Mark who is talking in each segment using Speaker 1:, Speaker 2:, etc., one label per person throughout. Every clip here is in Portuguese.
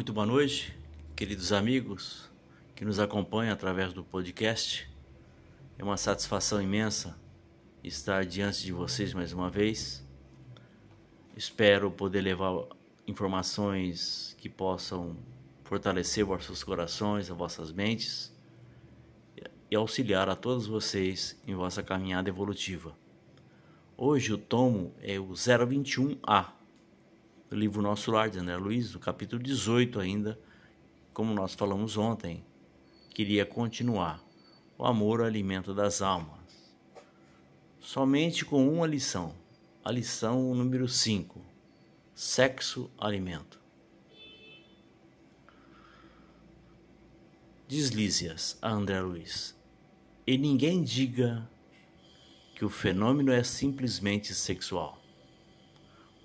Speaker 1: Muito boa noite, queridos amigos que nos acompanham através do podcast. É uma satisfação imensa estar diante de vocês mais uma vez. Espero poder levar informações que possam fortalecer vossos corações, as vossas mentes e auxiliar a todos vocês em vossa caminhada evolutiva. Hoje o tomo é o 021A do livro Nosso Lar de André Luiz, do capítulo 18 ainda, como nós falamos ontem, queria continuar. O amor, o alimento das almas. Somente com uma lição, a lição número 5, sexo, alimento. Diz Lísias a André Luiz, e ninguém diga que o fenômeno é simplesmente sexual.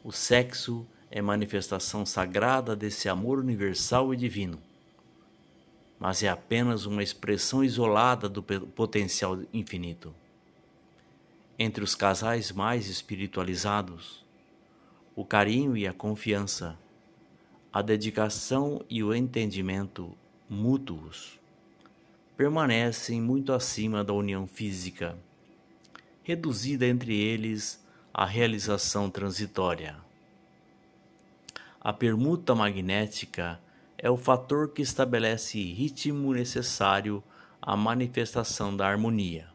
Speaker 1: O sexo é manifestação sagrada desse amor universal e divino, mas é apenas uma expressão isolada do potencial infinito. Entre os casais mais espiritualizados, o carinho e a confiança, a dedicação e o entendimento mútuos permanecem muito acima da união física, reduzida entre eles à realização transitória. A permuta magnética é o fator que estabelece ritmo necessário à manifestação da harmonia.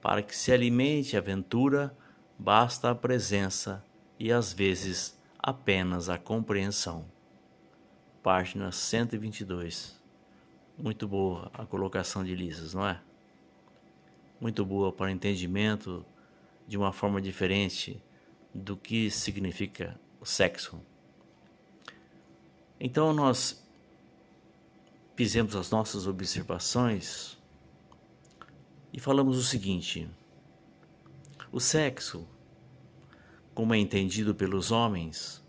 Speaker 1: Para que se alimente a aventura, basta a presença e às vezes apenas a compreensão. Página 122. Muito boa a colocação de Lisas, não é? Muito boa para o entendimento de uma forma diferente do que significa o sexo. Então nós fizemos as nossas observações e falamos o seguinte: o sexo, como é entendido pelos homens,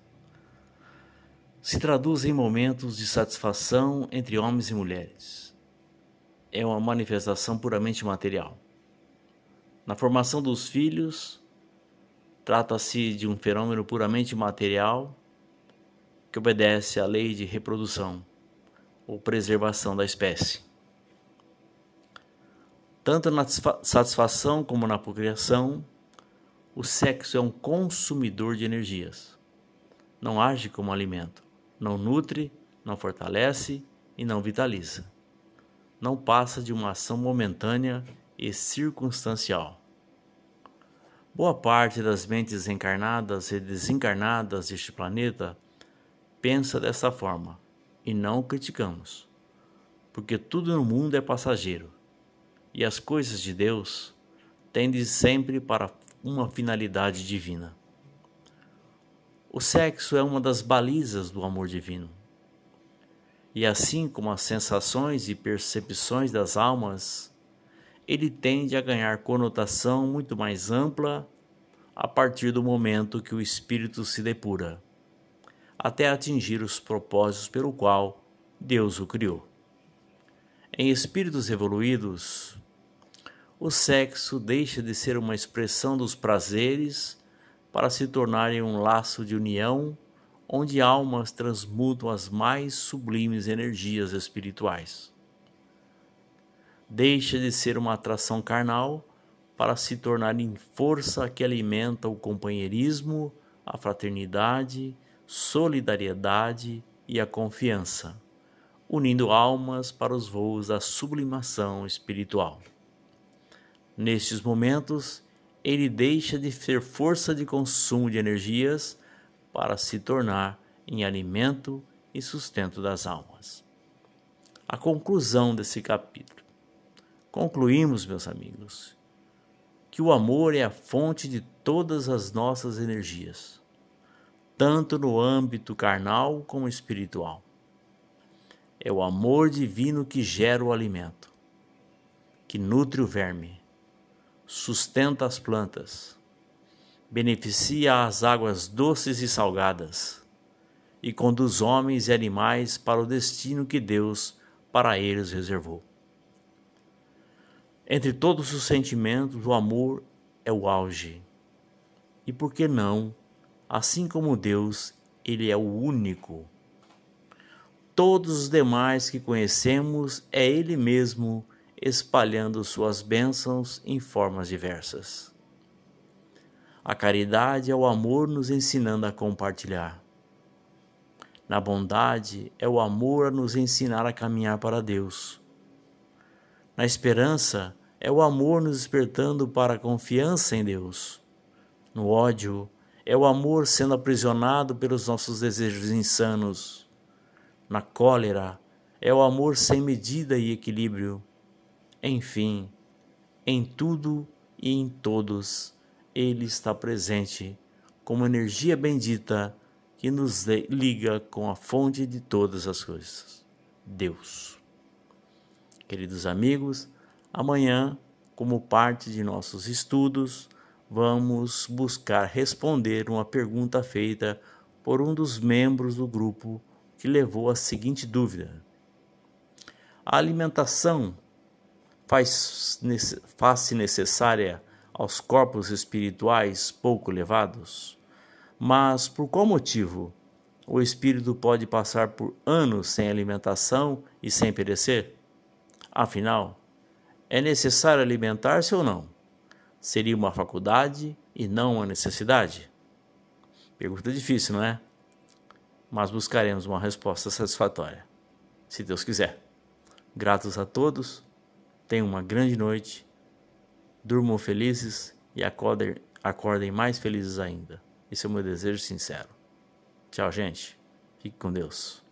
Speaker 1: se traduz em momentos de satisfação entre homens e mulheres. É uma manifestação puramente material. Na formação dos filhos, trata-se de um fenômeno puramente material que obedece à lei de reprodução ou preservação da espécie. Tanto na satisfação como na procriação, o sexo é um consumidor de energias. Não age como alimento, não nutre, não fortalece e não vitaliza. Não passa de uma ação momentânea e circunstancial. Boa parte das mentes encarnadas e desencarnadas deste planeta pensa dessa forma e não o criticamos, porque tudo no mundo é passageiro e as coisas de Deus tendem sempre para uma finalidade divina. O sexo é uma das balizas do amor divino. E assim como as sensações e percepções das almas, ele tende a ganhar conotação muito mais ampla a partir do momento que o espírito se depura até atingir os propósitos pelo qual Deus o criou. Em espíritos evoluídos, o sexo deixa de ser uma expressão dos prazeres para se tornar um laço de união onde almas transmutam as mais sublimes energias espirituais. Deixa de ser uma atração carnal para se tornar em força que alimenta o companheirismo, a fraternidade solidariedade e a confiança, unindo almas para os voos da sublimação espiritual. Nestes momentos, ele deixa de ser força de consumo de energias para se tornar em alimento e sustento das almas. A conclusão desse capítulo. Concluímos, meus amigos, que o amor é a fonte de todas as nossas energias tanto no âmbito carnal como espiritual. É o amor divino que gera o alimento, que nutre o verme, sustenta as plantas, beneficia as águas doces e salgadas e conduz homens e animais para o destino que Deus para eles reservou. Entre todos os sentimentos, o amor é o auge. E por que não Assim como Deus, Ele é o único. todos os demais que conhecemos é Ele mesmo espalhando suas bênçãos em formas diversas. A caridade é o amor nos ensinando a compartilhar. Na bondade é o amor a nos ensinar a caminhar para Deus. Na esperança é o amor nos despertando para a confiança em Deus. No ódio é o amor sendo aprisionado pelos nossos desejos insanos. Na cólera é o amor sem medida e equilíbrio. Enfim, em tudo e em todos, Ele está presente como energia bendita que nos liga com a fonte de todas as coisas, Deus. Queridos amigos, amanhã, como parte de nossos estudos, vamos buscar responder uma pergunta feita por um dos membros do grupo que levou a seguinte dúvida: A alimentação faz-se faz necessária aos corpos espirituais pouco elevados? Mas por qual motivo o espírito pode passar por anos sem alimentação e sem perecer? Afinal, é necessário alimentar-se ou não? Seria uma faculdade e não uma necessidade? Pergunta difícil, não é? Mas buscaremos uma resposta satisfatória, se Deus quiser. Gratos a todos, tenham uma grande noite, durmam felizes e acordem, acordem mais felizes ainda. Esse é o meu desejo sincero. Tchau, gente. Fique com Deus.